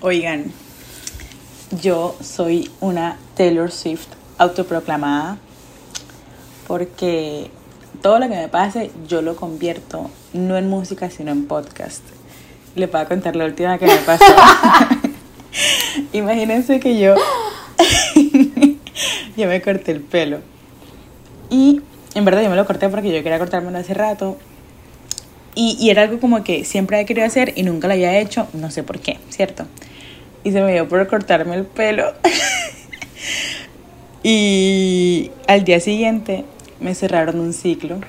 Oigan, yo soy una Taylor Swift autoproclamada porque todo lo que me pase yo lo convierto no en música sino en podcast. Les voy a contar la última que me pasó. Imagínense que yo, yo me corté el pelo. Y en verdad yo me lo corté porque yo quería cortármelo hace rato. Y, y era algo como que siempre había querido hacer y nunca lo había hecho, no sé por qué, ¿cierto? Y se me dio por cortarme el pelo. y al día siguiente me cerraron un ciclo.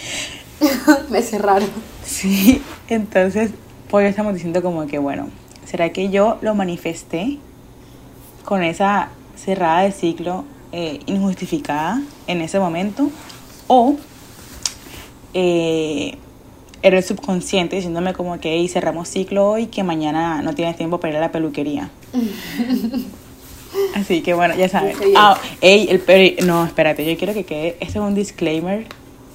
me cerraron. Sí, entonces pues estamos diciendo como que bueno, ¿será que yo lo manifesté con esa cerrada de ciclo eh, injustificada en ese momento? ¿O eh, era el subconsciente diciéndome como que hey, cerramos ciclo hoy que mañana no tienes tiempo para ir a la peluquería? Así que bueno, ya sabes. Ah, ey, el no, espérate, yo quiero que quede, este es un disclaimer.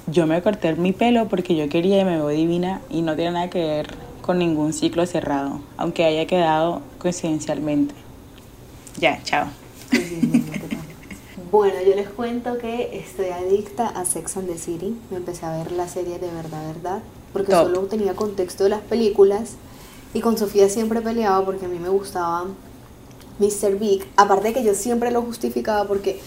Yo me corté mi pelo porque yo quería y me veo divina y no tiene nada que ver con ningún ciclo cerrado, aunque haya quedado coincidencialmente. Ya, chao. Bueno, yo les cuento que estoy adicta a Sex and the City. Me empecé a ver la serie de verdad, verdad, porque solo tenía contexto de las películas y con Sofía siempre peleaba porque a mí me gustaba Mr. Big, aparte de que yo siempre lo justificaba porque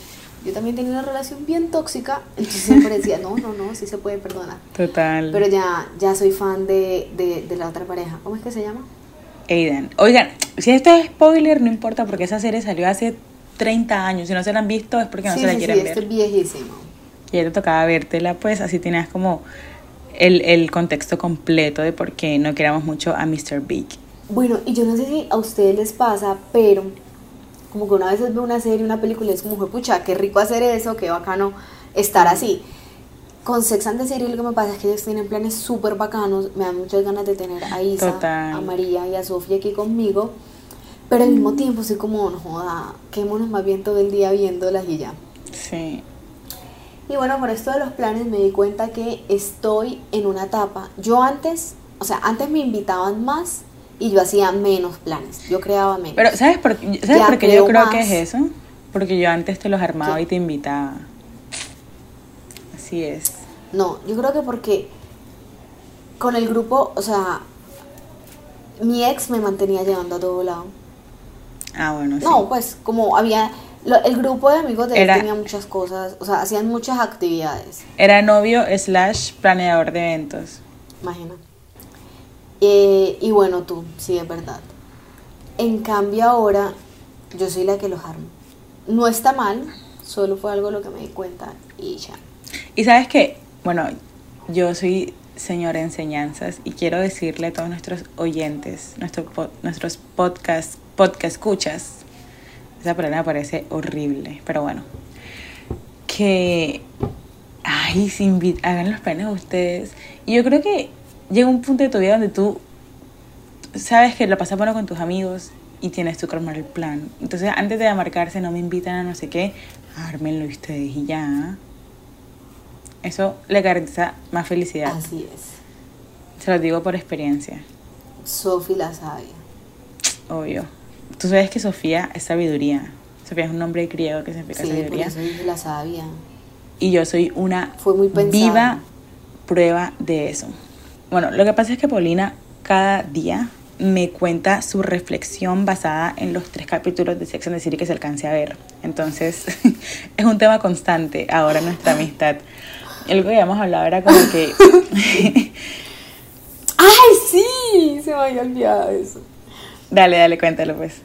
yo también tenía una relación bien tóxica, entonces siempre decía, no, no, no, sí se puede perdonar. Total. Pero ya, ya soy fan de, de, la otra pareja. ¿Cómo es que se llama? Aiden. Oigan, si esto es spoiler, no importa porque esa serie salió hace 30 años. Si no se la han visto es porque no se la quieren ver. Sí, es viejísimo. Y ya te tocaba vértela, pues así tenías como el, el contexto completo de por qué no queramos mucho a Mr. Big. Bueno, y yo no sé si a ustedes les pasa, pero como que una vez veo una serie, una película y es como, pucha, qué rico hacer eso, qué bacano estar así. Con Sex and the City lo que me pasa es que ellos tienen planes súper bacanos, me dan muchas ganas de tener a Isa, a María y a Sofía aquí conmigo, pero al mismo tiempo soy como, no joda, quémonos más bien todo el día viéndolas y ya. Sí. Y bueno, por esto de los planes me di cuenta que estoy en una etapa, yo antes, o sea, antes me invitaban más y yo hacía menos planes, yo creaba menos. Pero ¿sabes por, ¿sabes qué yo creo que es eso? Porque yo antes te los armaba y te invitaba. Así es. No, yo creo que porque con el grupo, o sea, mi ex me mantenía llevando a todo lado. Ah, bueno, sí. No, pues como había el grupo de amigos de él tenía muchas cosas, o sea, hacían muchas actividades. Era novio slash planeador de eventos. Imagina. Eh, y bueno, tú, sí, es verdad. En cambio ahora, yo soy la que los armo. No está mal, solo fue algo lo que me di cuenta y ya. Y sabes que, bueno, yo soy señora enseñanzas y quiero decirle a todos nuestros oyentes, nuestro, nuestros podcast, podcast escuchas, esa palabra me parece horrible, pero bueno, que, ay, hagan los planes ustedes. Y yo creo que llega un punto de tu vida donde tú sabes que lo pasas bueno con tus amigos y tienes tu que armar el plan. Entonces, antes de marcarse, no me invitan a no sé qué, ármenlo ustedes y ya. Eso le garantiza más felicidad. Así es. Se lo digo por experiencia. Sofía la sabia. Obvio. Tú sabes que Sofía es sabiduría. Sofía es un nombre griego que significa sí, sabiduría. Eso la sabia. Y yo soy una Fue muy viva prueba de eso. Bueno, lo que pasa es que Paulina cada día me cuenta su reflexión basada en los tres capítulos de Sex and the City que se alcance a ver. Entonces, es un tema constante ahora en nuestra amistad. Algo que habíamos hablado era como que... ¡Ay, sí! Se me había olvidado eso. Dale, dale, cuéntalo pues.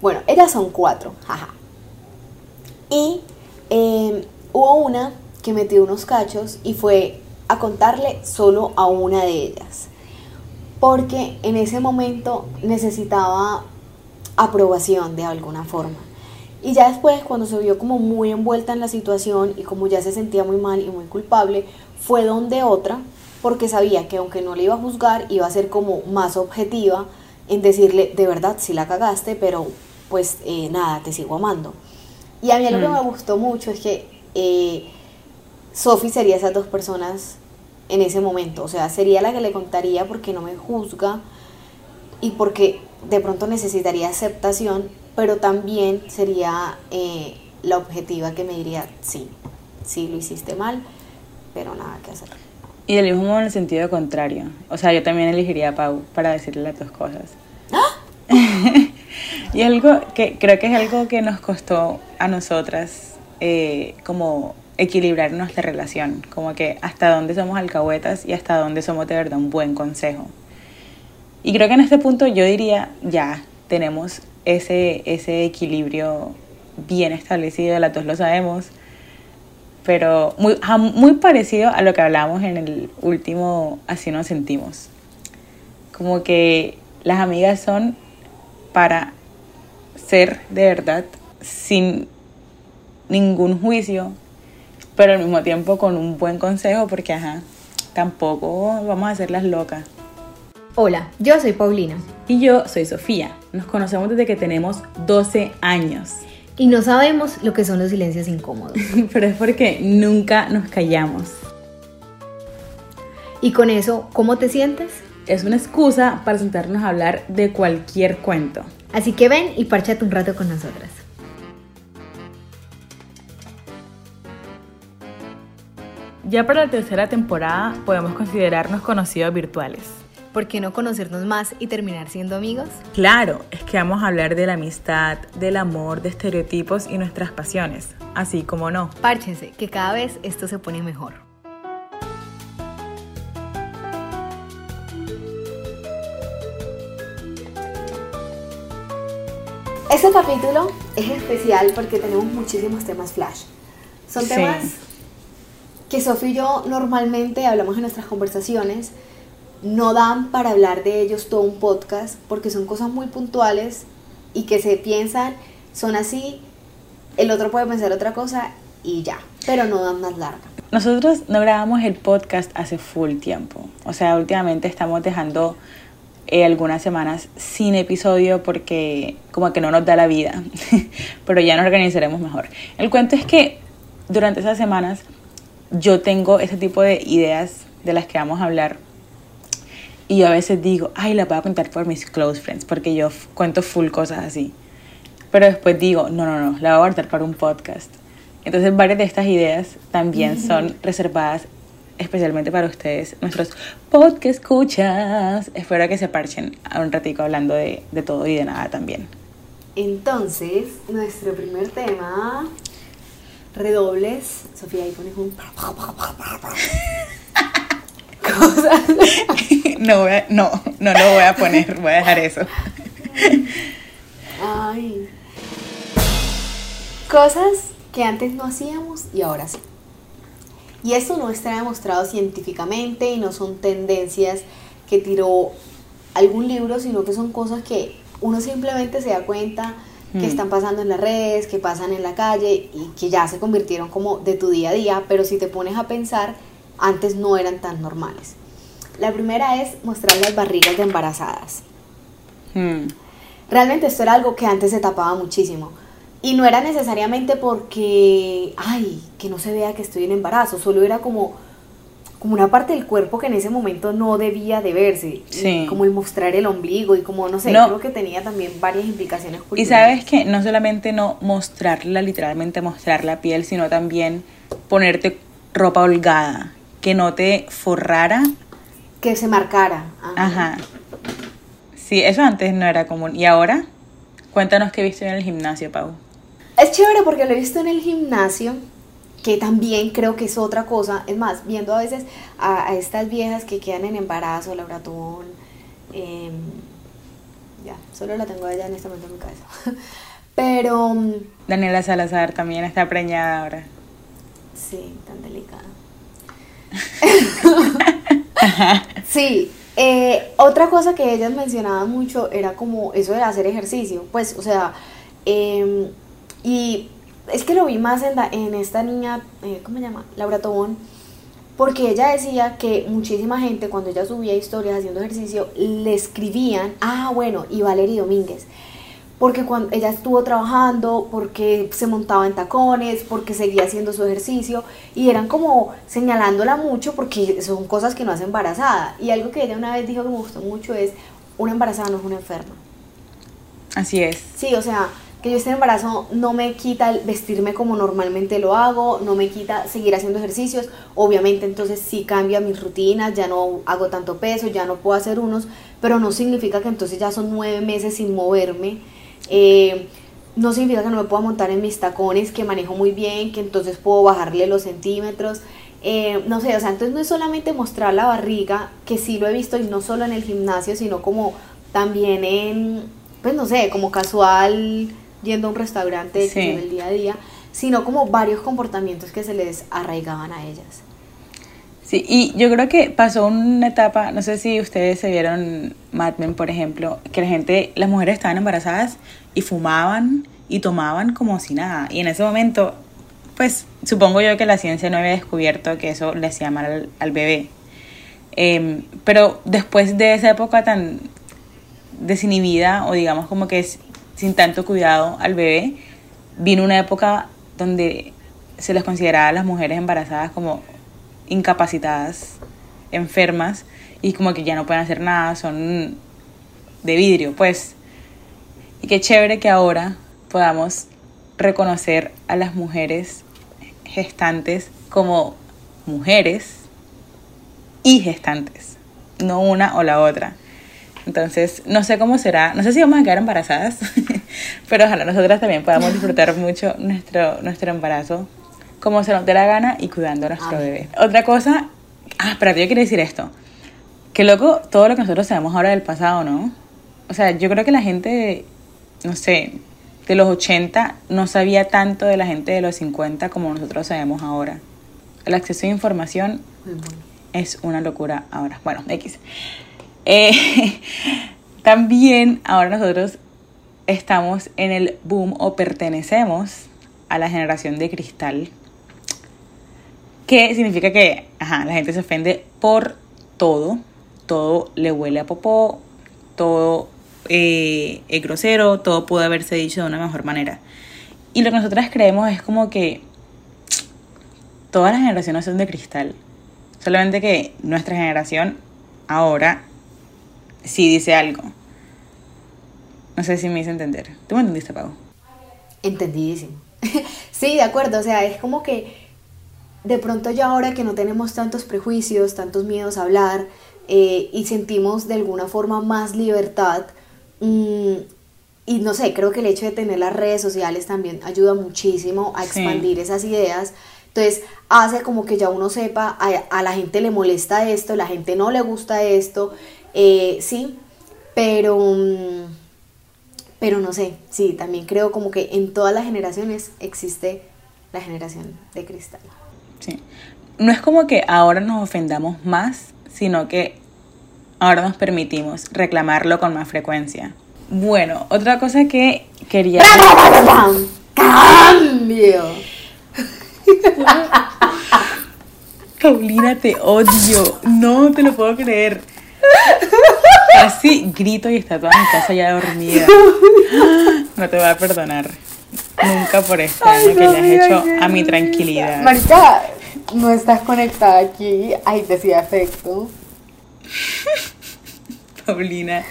Bueno, ellas son cuatro, jaja. Y eh, hubo una que metió unos cachos y fue a contarle solo a una de ellas. Porque en ese momento necesitaba aprobación de alguna forma. Y ya después, cuando se vio como muy envuelta en la situación y como ya se sentía muy mal y muy culpable, fue donde otra, porque sabía que aunque no le iba a juzgar, iba a ser como más objetiva en decirle, de verdad, si la cagaste, pero pues eh, nada, te sigo amando. Y a mí lo que mm. me gustó mucho es que eh, Sophie sería esas dos personas en ese momento. O sea, sería la que le contaría porque no me juzga y porque de pronto necesitaría aceptación, pero también sería eh, la objetiva que me diría, sí, sí lo hiciste mal, pero nada que hacer. Y del mismo modo en el sentido contrario. O sea, yo también elegiría a Pau para decirle las dos cosas. y algo que creo que es algo que nos costó a nosotras eh, como equilibrar nuestra relación, como que hasta dónde somos alcahuetas y hasta dónde somos de verdad un buen consejo. Y creo que en este punto yo diría, ya, tenemos ese, ese equilibrio bien establecido, las dos lo sabemos, pero muy, muy parecido a lo que hablábamos en el último Así nos sentimos. Como que las amigas son para ser de verdad sin ningún juicio, pero al mismo tiempo con un buen consejo porque, ajá, tampoco vamos a hacerlas locas. Hola, yo soy Paulina. Y yo soy Sofía. Nos conocemos desde que tenemos 12 años. Y no sabemos lo que son los silencios incómodos. Pero es porque nunca nos callamos. Y con eso, ¿cómo te sientes? Es una excusa para sentarnos a hablar de cualquier cuento. Así que ven y párchate un rato con nosotras. Ya para la tercera temporada podemos considerarnos conocidos virtuales. ¿Por qué no conocernos más y terminar siendo amigos? Claro, es que vamos a hablar de la amistad, del amor, de estereotipos y nuestras pasiones, así como no. Párchense, que cada vez esto se pone mejor. Este capítulo es especial porque tenemos muchísimos temas flash. Son temas que Sofía y yo normalmente hablamos en nuestras conversaciones, no dan para hablar de ellos todo un podcast porque son cosas muy puntuales y que se piensan, son así, el otro puede pensar otra cosa y ya, pero no dan más larga. Nosotros no grabamos el podcast hace full tiempo, o sea, últimamente estamos dejando eh, algunas semanas sin episodio porque como que no nos da la vida, pero ya nos organizaremos mejor. El cuento es que durante esas semanas yo tengo ese tipo de ideas de las que vamos a hablar. Y yo a veces digo, ay, la voy a contar por mis close friends, porque yo cuento full cosas así. Pero después digo, no, no, no, la voy a guardar para un podcast. Entonces varias de estas ideas también son reservadas especialmente para ustedes, nuestros podcast escuchas. Espero que se parchen a un ratico hablando de, de todo y de nada también. Entonces, nuestro primer tema redobles. Sofía ahí pones un. Cosas. no, voy a, no, no lo voy a poner, voy a dejar eso. Ay. Cosas que antes no hacíamos y ahora sí. Y esto no está demostrado científicamente y no son tendencias que tiró algún libro, sino que son cosas que uno simplemente se da cuenta que mm. están pasando en las redes, que pasan en la calle y que ya se convirtieron como de tu día a día, pero si te pones a pensar, antes no eran tan normales. La primera es mostrar las barrigas de embarazadas. Mm. Realmente esto era algo que antes se tapaba muchísimo. Y no era necesariamente porque, ay, que no se vea que estoy en embarazo, solo era como como una parte del cuerpo que en ese momento no debía de verse. Como el mostrar el ombligo y como, no sé, creo que tenía también varias implicaciones culturales. Y sabes que no solamente no mostrarla, literalmente mostrar la piel, sino también ponerte ropa holgada, que no te forrara. Que se marcara. Ajá. Sí, eso antes no era común. ¿Y ahora? Cuéntanos qué viste en el gimnasio, Pau. Es chévere porque lo he visto en el gimnasio que también creo que es otra cosa. Es más, viendo a veces a, estas viejas que quedan en embarazo, Laura Tubón, em, ya, solo la tengo allá en este momento en mi cabeza. Pero... Mm, Daniela Salazar también está preñada ahora. Sí, tan delicada. sí, eh, otra cosa que ellas mencionaban mucho era como eso de hacer ejercicio. Pues, o sea, em, y es que lo vi más en, en esta niña, eh, ¿cómo se llama? Laura Tobón, porque ella decía que muchísima gente cuando ella subía historias haciendo ejercicio le escribían, ah, bueno, y Valerie Domínguez, porque cuando ella estuvo trabajando, porque se montaba en tacones, porque seguía haciendo su ejercicio, y eran como señalándola mucho porque son cosas que no hace embarazada. Y algo que ella una vez dijo que me gustó mucho es, una embarazada no es una enferma. Así es. Sí, o sea, que yo esté en embarazo no me quita el vestirme como normalmente lo hago, no me quita seguir haciendo ejercicios. Obviamente entonces sí cambia mis rutinas, ya no hago tanto peso, ya no puedo hacer unos, pero no significa que entonces ya son nueve meses sin moverme. Eh, no significa que no me pueda montar en mis tacones, que manejo muy bien, que entonces puedo bajarle los centímetros. Eh, no sé, o sea, entonces no es solamente mostrar la barriga, que sí lo he visto y no solo en el gimnasio, sino como también en, pues no sé, como casual yendo a un restaurante en el día a día, sino como varios comportamientos que se les arraigaban a ellas. Sí, y yo creo que pasó una etapa, no sé si ustedes se vieron Mad Men, por ejemplo, que la gente, las mujeres estaban embarazadas y fumaban y tomaban como si nada. Y en ese momento, pues supongo yo que la ciencia no había descubierto que eso le hacía mal al, bebé. Em, pero después de esa época tan desinhibida o digamos como que sin tanto cuidado al bebé, vino una época donde se les consideraba a las mujeres embarazadas como incapacitadas, enfermas y como que ya no pueden hacer nada, son de vidrio, pues. Y qué chévere que ahora podamos reconocer a las mujeres gestantes como mujeres y gestantes, no una o la otra. Entonces, no sé cómo será, no sé si vamos a quedar embarazadas, pero ojalá nosotras también podamos disfrutar mucho nuestro, nuestro embarazo como se nos dé la gana y cuidando a nuestro bebé. Otra cosa, ah, pero yo quiero decir esto, que loco todo lo que nosotros sabemos ahora del pasado, ¿no? O sea, yo creo que la gente, no sé, de los 80 no sabía tanto de la gente de los 50 como nosotros sabemos ahora. El acceso a información es una locura ahora. Bueno, X. Eh, también ahora nosotros estamos en el boom o pertenecemos a la generación de cristal. Que significa que la gente se ofende por todo. Todo le huele a popó, todo eh, es grosero, todo puede haberse dicho de una mejor manera. Y lo que nosotras creemos es como que todas las generaciones son de cristal. Solamente que nuestra generación ahora sí dice algo. No sé si me hice entender. ¿Tú me entendiste, Pau? Entendidísimo. sí, de acuerdo. O sea, es como que de pronto ya ahora que no tenemos tantos prejuicios, tantos miedos a hablar eh, y sentimos de alguna forma más libertad, mm, y no sé, creo que el hecho de tener las redes sociales también ayuda muchísimo a expandir esas ideas. Entonces hace como que ya uno sepa, a, a, la gente le molesta esto, la gente no le gusta esto, eh, sí, pero, mm, pero no sé, sí, también creo como que en todas las generaciones existe la generación de cristal. Sí. No es como que ahora nos ofendamos más, sino que ahora nos permitimos reclamarlo con más frecuencia. Bueno, otra cosa que quería... ¡Cambio! Paulina, te odio. No te lo puedo creer. Así grito y está toda mi casa ya dormida. No te voy a perdonar. Nunca por año que le has hecho a mi tranquilidad. Marica, no estás conectada aquí. Ay, decía efecto. Paulina.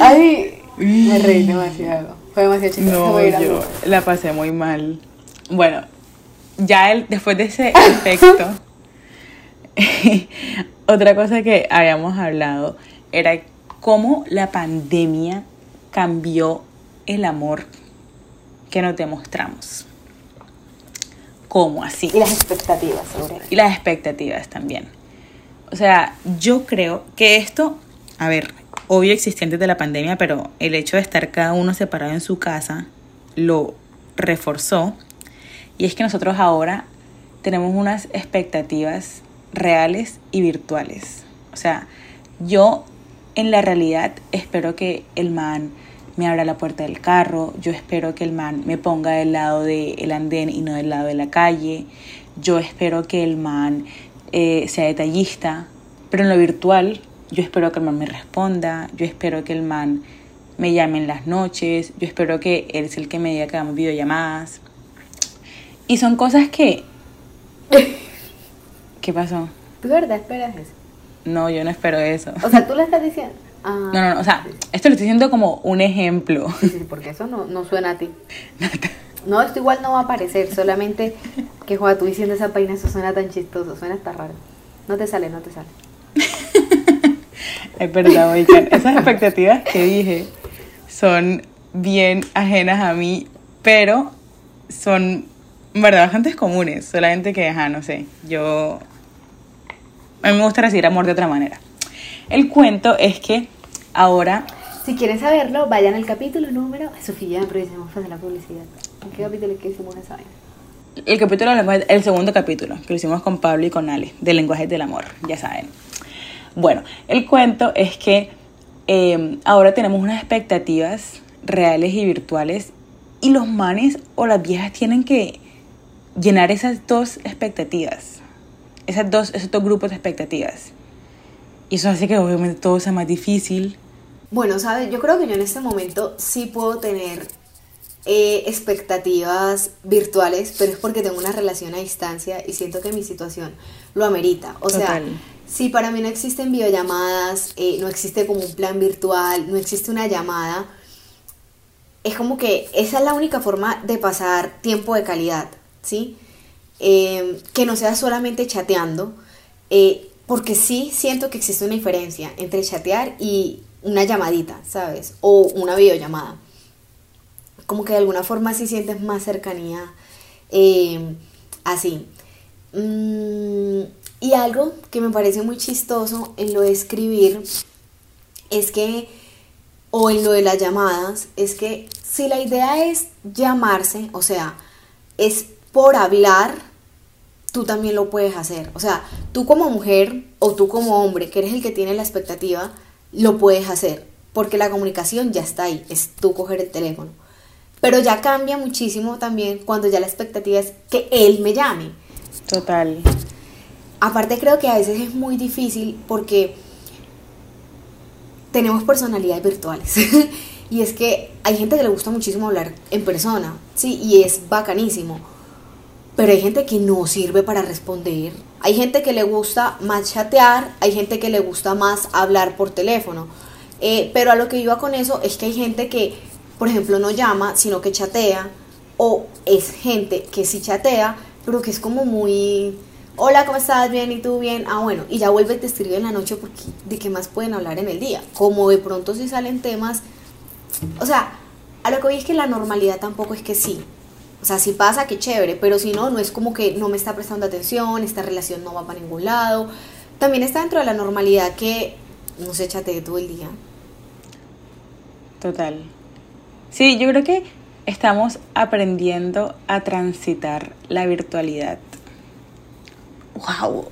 Ay, me reí demasiado. Fue demasiado chistoso. No, yo la pasé muy mal. Bueno, ya el, después de ese efecto, otra cosa que habíamos hablado era cómo la pandemia cambió el amor que nos demostramos. ¿Cómo así? Y las expectativas Y las expectativas también. O sea, yo creo que esto, a ver, obvio existente de la pandemia, pero el hecho de estar cada uno separado en su casa lo reforzó. Y es que nosotros ahora tenemos unas expectativas reales y virtuales. O sea, yo en la realidad espero que el man me abra la puerta del carro, yo espero que el man me ponga del lado del andén y no del lado de la calle, yo espero que el man eh, sea detallista, pero en lo virtual yo espero que el man me responda, yo espero que el man me llame en las noches, yo espero que él es el que me diga que hagamos videollamadas. Y son cosas que... ¿Qué pasó? ¿Tú verdad esperas eso? No, yo no espero eso. O sea, tú le estás diciendo. Ah, No, no, no, o sea, esto lo estoy diciendo como un ejemplo. Sí, sí, porque eso no, no suena a ti. No, esto igual no va a aparecer, solamente que Juan, tú diciendo esa página, eso suena tan chistoso, suena hasta raro. No te sale, no te sale. Es verdad, oigan, esas expectativas que dije son bien ajenas a mí, pero son, en verdad, bastante comunes. Solamente que, ajá, no sé, yo... A mí me gusta recibir amor de otra manera. El cuento es que ahora Si quieren saberlo, vayan al capítulo número. Sofía, aprovechemos para hacer la publicidad. ¿En qué capítulo es que hicimos esa vaina? El capítulo del lenguaje- el segundo capítulo, que lo hicimos con Pablo y con Ale, del lenguaje del amor, ya saben. Bueno, el cuento es que eh, ahora tenemos unas expectativas reales y virtuales y los manes o las viejas tienen que llenar esas dos expectativas, esas dos, esos dos grupos de expectativas. Y eso hace que obviamente todo sea más difícil. Bueno, ¿sabes? Yo creo que yo en este momento sí puedo tener eh, expectativas virtuales, pero es porque tengo una relación a distancia y siento que mi situación lo amerita. O sea, Total. si para mí no existen videollamadas, eh, no existe como un plan virtual, no existe una llamada, es como que esa es la única forma de pasar tiempo de calidad, ¿sí? Eh, que no sea solamente chateando, eh, porque sí siento que existe una diferencia entre chatear y una llamadita, ¿sabes? O una videollamada. Como que de alguna forma sí sientes más cercanía eh, así. Mm, y algo que me parece muy chistoso en lo de escribir es que, o en lo de las llamadas, es que si la idea es llamarse, o sea, es por hablar, tú también lo puedes hacer. O sea, tú como mujer o tú como hombre, que eres el que tiene la expectativa, lo puedes hacer. Porque la comunicación ya está ahí, es tú coger el teléfono. Pero ya cambia muchísimo también cuando ya la expectativa es que él me llame. Total. Aparte creo que a veces es muy difícil porque tenemos personalidades virtuales. y es que hay gente que le gusta muchísimo hablar en persona, sí, y es bacanísimo. Pero hay gente que no sirve para responder. Hay gente que le gusta más chatear, hay gente que le gusta más hablar por teléfono. Eh, pero a lo que iba con eso es que hay gente que, por ejemplo, no llama, sino que chatea. O es gente que sí chatea, pero que es como muy... Hola, ¿cómo estás? Bien, ¿y tú bien? Ah, bueno, y ya vuelve y te escribe en la noche porque de qué más pueden hablar en el día. Como de pronto si salen temas... O sea, a lo que voy es que la normalidad tampoco es que sí. O sea, si pasa, qué chévere, pero si no, no es como que no me está prestando atención, esta relación no va para ningún lado. También está dentro de la normalidad que no se chatee todo el día. Total. Sí, yo creo que estamos aprendiendo a transitar la virtualidad. ¡Wow!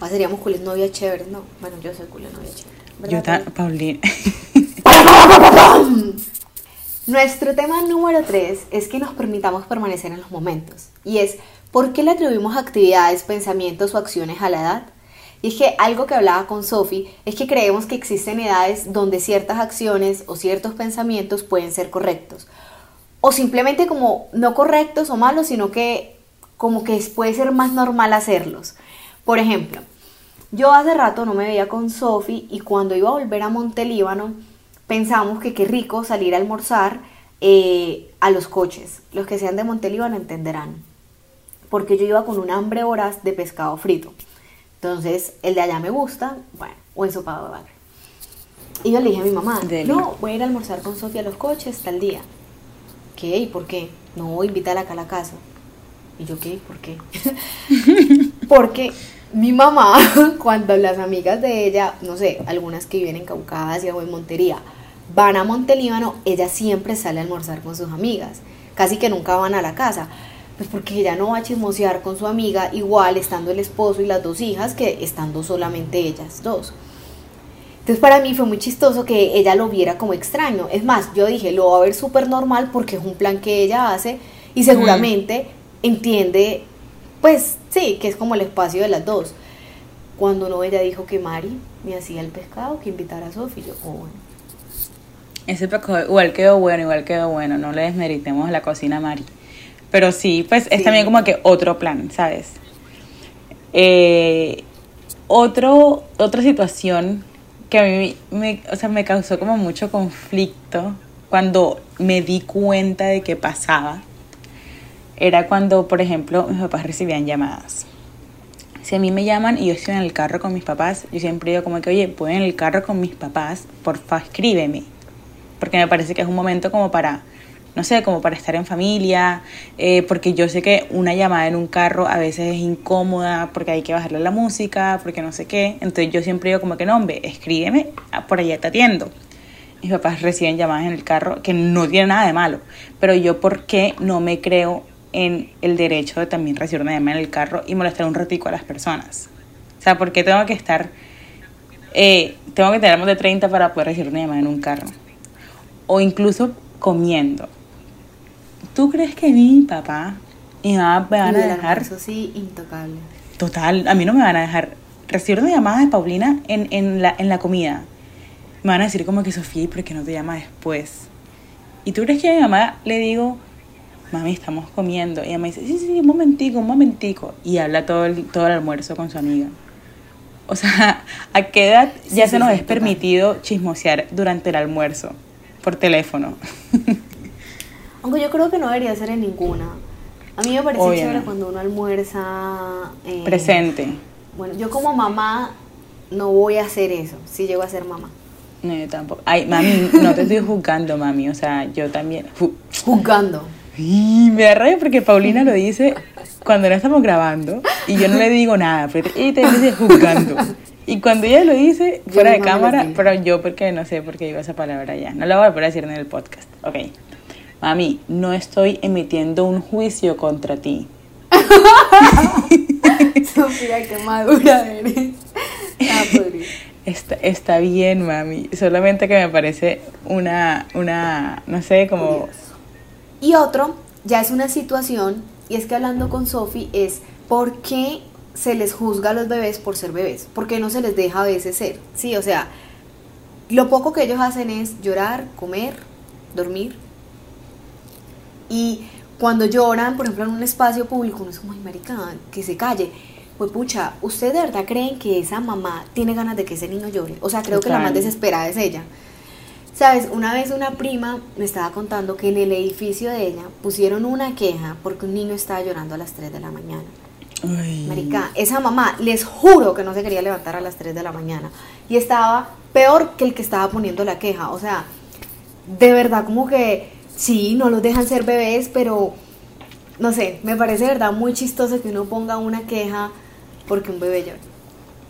Ah, seríamos cules novias chéveres, ¿no? Bueno, yo soy cules novia chévere. Yo ¿verdad, ta- Paulina. Nuestro tema número 3 es que nos permitamos permanecer en los momentos. Y es, ¿por qué le atribuimos actividades, pensamientos o acciones a la edad? Y es que algo que hablaba con Sophie es que creemos que existen edades donde ciertas acciones o ciertos pensamientos pueden ser correctos. O simplemente como no correctos o malos, sino que como que puede ser más normal hacerlos. Por ejemplo, yo hace rato no me veía con Sophie y cuando iba a volver a Montelíbano pensamos que qué rico salir a almorzar eh, a los coches. Los que sean de Montelíbano entenderán. Porque yo iba con un hambre voraz de pescado frito. Entonces, el de allá me gusta, bueno, o ensopado de bagre. Y yo le dije a mi mamá, Deli. no, voy a ir a almorzar con Sofía a los coches tal día. ¿Qué? ¿Y por qué? No, invítala acá a la casa. Y yo, ¿qué? ¿Por qué? Porque mi mamá, cuando las amigas de ella, no sé, algunas que viven en Caucasia o en Montería, van a Montelíbano, ella siempre sale a almorzar con sus amigas. Casi que nunca van a la casa. Pues porque ella no va a chismosear con su amiga igual estando el esposo y las dos hijas que estando solamente ellas dos. Entonces para mí fue muy chistoso que ella lo viera como extraño. Es más, yo dije, lo va a ver súper normal porque es un plan que ella hace y seguramente entiende, pues sí, que es como el espacio de las dos. Cuando no, ella dijo que Mari me hacía el pescado, que invitara a Sofía. Yo, oh, bueno. Ese pescado igual quedó bueno, igual quedó bueno. No le desmeritemos la cocina a Mari. Pero sí, pues es Sí. también como que otro plan, ¿sabes? Eh, otro, otra situación que a mí me, o sea, me causó como mucho conflicto cuando me di cuenta de que pasaba era cuando, por ejemplo, mis papás recibían llamadas. Si a mí me llaman y yo estoy en el carro con mis papás, yo siempre digo como que, oye, voy en el carro con mis papás, porfa, escríbeme. Porque me parece que es un momento como para, no sé, como para estar en familia, eh, porque yo sé que una llamada en un carro a veces es incómoda, porque hay que bajarle la música, porque no sé qué. Entonces yo siempre digo como que, no, hombre, escríbeme, por allá te atiendo mis papás reciben llamadas en el carro, que no tiene nada de malo, pero yo por qué no me creo en el derecho de también recibir una llamada en el carro y molestar un ratico a las personas. O sea, ¿por qué tengo que estar, eh, tengo que tener más de 30 para poder recibir una llamada en un carro? O incluso comiendo. ¿Tú crees que mi papá y mamá me van a dejar? Eso sí, intocable. Total, a mí no me van a dejar recibir una llamada de Paulina en, en, la, en la comida me van a decir como que Sofía, ¿y por qué no te llama después? ¿Y tú crees que a mi mamá le digo, mami, estamos comiendo? Y ella me dice, sí, sí, un momentico, un momentico. Y habla todo el, todo el almuerzo con su amiga. O sea, ¿a qué edad ya se nos es permitido chismosear durante el almuerzo? Por teléfono. Aunque yo creo que no debería ser en ninguna. A mí me parece chévere cuando uno almuerza... Eh, Presente. Bueno, yo como mamá no voy a hacer eso, si llego a ser mamá. No, yo tampoco. Ay, mami, no te estoy juzgando, mami. O sea, yo también. Juzgando. Y me arreglé porque Paulina lo dice cuando no estamos grabando y yo no le digo nada, pero ella te dice juzgando. Y cuando ella lo dice fuera de cámara, pero yo porque no sé por qué digo esa palabra ya. No la voy a poder decir en el podcast. Ok. Mami, no estoy emitiendo un juicio contra ti. Sofía, qué madura eres. Ah, Está, está, bien, mami. Solamente que me parece una, una no sé, como... Y otro, ya es una situación, y es que hablando con Sofi, es ¿por qué se les juzga a los bebés por ser bebés? ¿Por qué no se les deja a veces ser? Sí, o sea, lo poco que ellos hacen es llorar, comer, dormir. Y cuando lloran, por ejemplo, en un espacio público, uno es como, ay, marica, que se calle pues pucha, ¿usted de verdad creen que esa mamá tiene ganas de que ese niño llore? O sea, creo que la más desesperada es ella. Sabes, una vez una prima me estaba contando que en el edificio de ella pusieron una queja porque un niño estaba llorando a las 3 de la mañana. Marica, esa mamá, les juro que no se quería levantar a las 3 de la mañana. Y estaba peor que el que estaba poniendo la queja. O sea, de verdad, como que sí, no los dejan ser bebés, pero no sé, me parece de verdad muy chistoso que uno ponga una queja porque un bebé llora.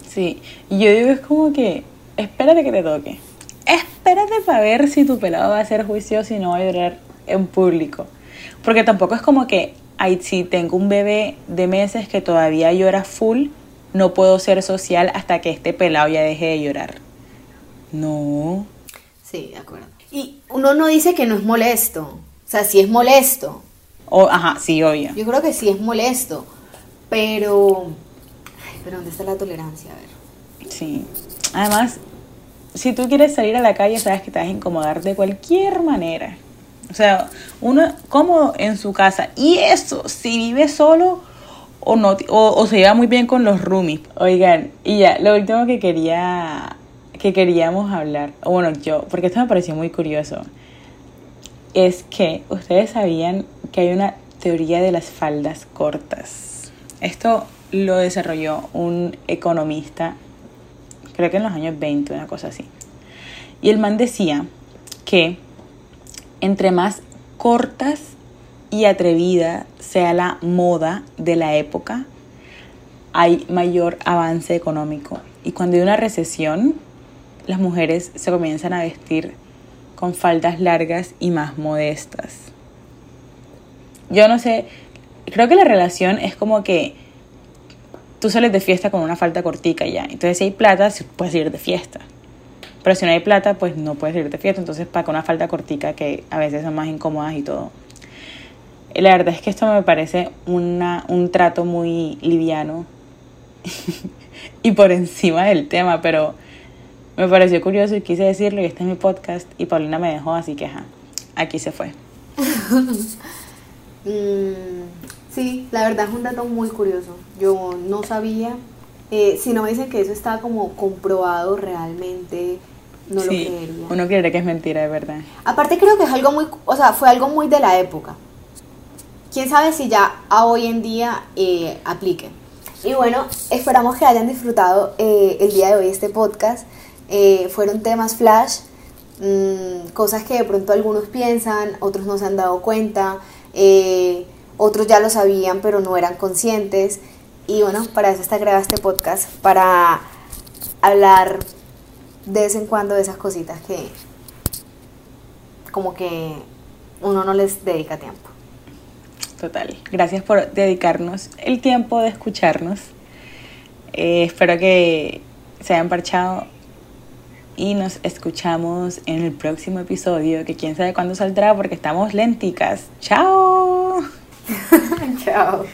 Sí, y yo digo es como que, espérate que te toque. Espérate para ver si tu pelado va a ser juicioso y no va a llorar en público. Porque tampoco es como que, si tengo un bebé de meses que todavía llora full, no puedo ser social hasta que este pelado ya deje de llorar. No. Sí, de acuerdo. Y uno no dice que no es molesto. O sea, sí es molesto. O, ajá, sí, obvio. Yo creo que sí es molesto. Pero pero ¿dónde está la tolerancia? A ver. Sí. Además, si tú quieres salir a la calle, sabes que te vas a incomodar de cualquier manera. Sea, uno cómodo en su casa. Y eso, si vive solo o no o, se lleva muy bien con los roomies. Oigan, y ya, lo último que quería que queríamos hablar, o bueno, yo, porque esto me pareció muy curioso, es que ustedes sabían que hay una teoría de las faldas cortas. Esto lo desarrolló un economista, creo que en los años 20, una cosa así. Y el man decía que entre más cortas y atrevida sea la moda de la época, hay mayor avance económico. Y cuando hay una recesión, las mujeres se comienzan a vestir con faldas largas y más modestas. Yo no sé, creo que la relación es como que tú sales de fiesta con una falta cortica ya. Entonces si hay plata, puedes ir de fiesta. Pero si no hay plata, pues no puedes ir de fiesta. Entonces con una falta cortica que a veces son más incómodas y todo. La verdad es que esto me parece una, un trato muy liviano y por encima del tema, pero me pareció curioso y quise decirlo y este es mi podcast y Paulina me dejó, así que ajá, aquí se fue. Mm, Sí, la verdad es un dato muy curioso. Yo no sabía Eh, si no me dicen que eso está como comprobado realmente, no lo Sí, creería. uno creería que es mentira, de verdad. Aparte creo que es algo muy, o sea, fue algo muy de la época. Quién sabe si ya a hoy en día eh, aplique. Y bueno, esperamos que hayan disfrutado eh, el día de hoy este podcast. Eh, fueron temas flash, mm, cosas que de pronto algunos piensan, otros no se han dado cuenta, eh, otros ya lo sabían pero no eran conscientes. Y bueno, para eso está creado este podcast, para hablar de vez en cuando esas cositas que como que uno no les dedica tiempo. Total. Gracias por dedicarnos el tiempo de escucharnos. Eh, espero que se hayan parchado y nos escuchamos en el próximo episodio, que quién sabe cuándo saldrá porque estamos lenticas. ¡Chao! Chao.